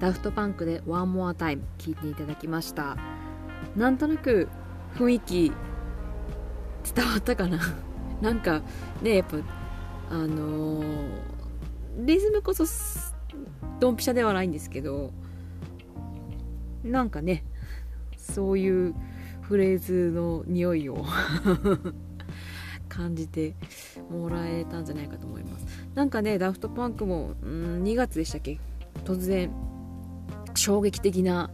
ダフトパンクで One More Time 聴いていただきました。なんとなく雰囲気伝わったかな？なんかねやっぱあのー、リズムこそドンピシャではないんですけどなんかねそういうフレーズの匂いを 感じてもらえたんじゃないかと思います。なんかねダフトパンクもん2月でしたっけ？突然衝撃的な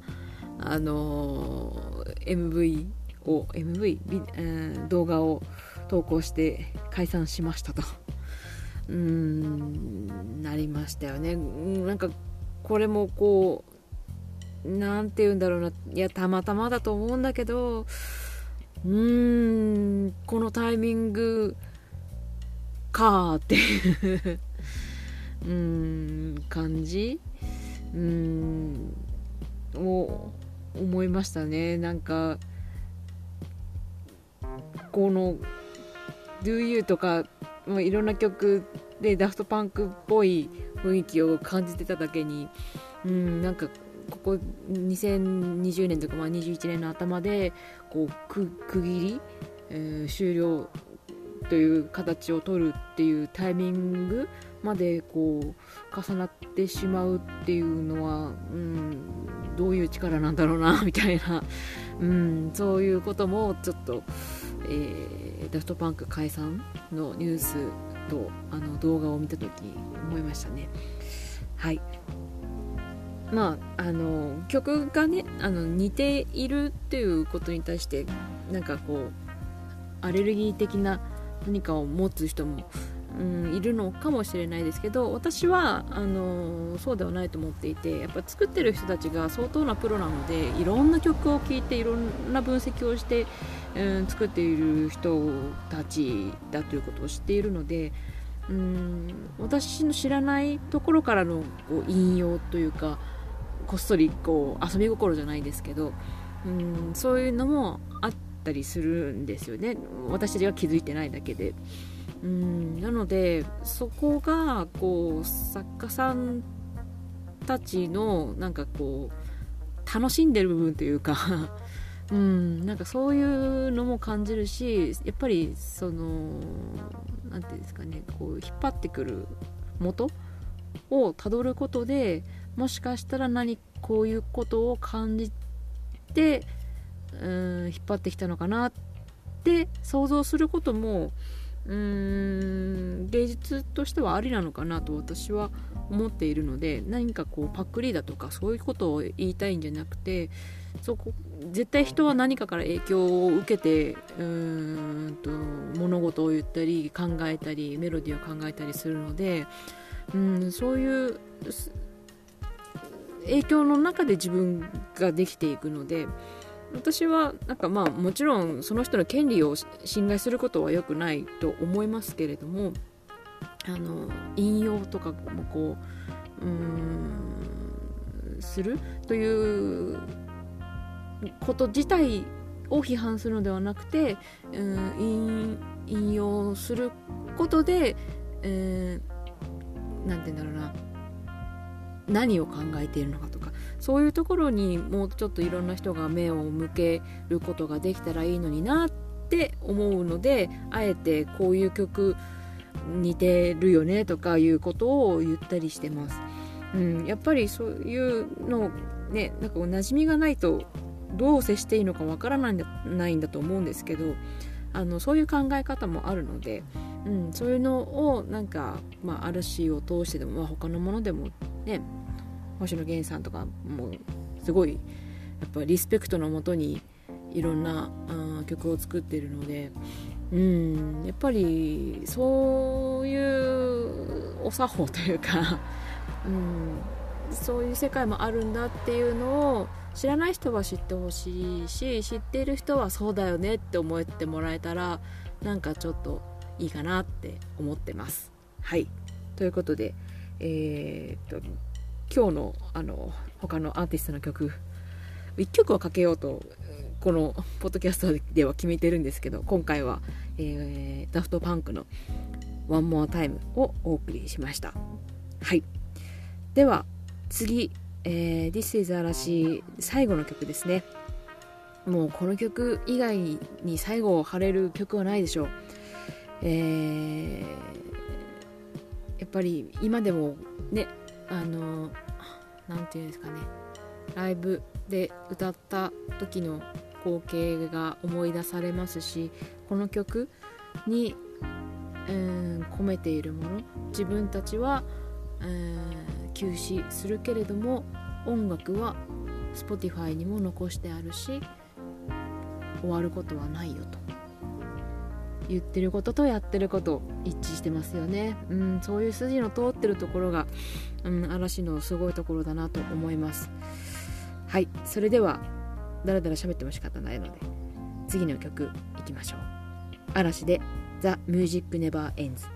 あのー、MV を MV、えー、動画を投稿して解散しましたと。うんなりましたよね。なんかこれもこう何て言うんだろうな。いやたまたまだと思うんだけどうーんこのタイミングかーっていう うーん感じ？うん。を思いましたね。なんかこの「Do You」とかいろんな曲でダフトパンクっぽい雰囲気を感じてただけにうんなんかここ2020年とかまあ21年の頭でこう区切り、えー、終了という形を取るっていうタイミングまでこう重なってしまうっていうのは、うん、どういう力なんだろうなみたいな、うん、そういうこともちょっと、えー、ダフトパンク解散のニュースとあの動画を見た時思いましたね。はいまあ、あの曲がねあの似ているっていうことに対してなんかこうアレルギー的な何かを持つ人もうん、いるのかもしれないですけど私はあのそうではないと思っていてやっぱ作ってる人たちが相当なプロなのでいろんな曲を聴いていろんな分析をして、うん、作っている人たちだということを知っているのでうん私の知らないところからのこう引用というかこっそりこう遊び心じゃないですけどうんそういうのもあったりするんですよね私たちが気づいてないだけで。うん。なのでそこがこう作家さんたちのなんかこう楽しんでる部分というか うん。なんかそういうのも感じるしやっぱりその何て言うんですかねこう引っ張ってくる元をたどることでもしかしたら何こういうことを感じてうん引っ張ってきたのかなって想像することもうーん芸術としてはありなのかなと私は思っているので何かこうパクリだとかそういうことを言いたいんじゃなくてそこ絶対人は何かから影響を受けてうーんと物事を言ったり考えたりメロディーを考えたりするのでうんそういう影響の中で自分ができていくので私はなんかまあもちろんその人の権利を侵害することは良くないと思いますけれどもあの引用とかもこううんするということ自体を批判するのではなくて、うん、引用することで、えー、て言うんだろうな。何を考えているのかとかそういうところにもうちょっといろんな人が目を向けることができたらいいのになって思うのであえてこういう曲似てるよねとかいうことを言ったりしてます。うん、やっぱりそういうのねなんか馴染みがないとどう接していいのかわからないんだないんだと思うんですけどあのそういう考え方もあるので、うん、そういうのをなんか、まあ、嵐を通してでも、まあ、他のものでもね星野源さんとかもすごいやっぱリスペクトのもとにいろんなあ曲を作ってるのでうんやっぱりそういうお作法というか、うん、そういう世界もあるんだっていうのを知らない人は知ってほしいし知っている人はそうだよねって思ってもらえたらなんかちょっといいかなって思ってます。はい。ということで、えー、っと今日のあの他のアーティストの曲1曲はかけようとこのポッドキャストでは決めてるんですけど今回は、えー、ダフトパンクの「One More Time」をお送りしました。はい。では次、えー、This is 嵐最後の曲ですね。もうこの曲以外に最後を貼れる曲はないでしょう、えー、やっぱり今でもねあの何て言うんですかね。ライブで歌った時の光景が思い出されますしこの曲に、うん込めているもの自分たちは、休止するけれども音楽は Spotify にも残してあるし終わることはないよと。言ってることとやってること一致してますよね、うん、そういう筋の通ってるところが、うん、嵐のすごいところだなと思います。はいそれではだらだら喋っても仕方ないので次の曲いきましょう。嵐で The Music Never Ends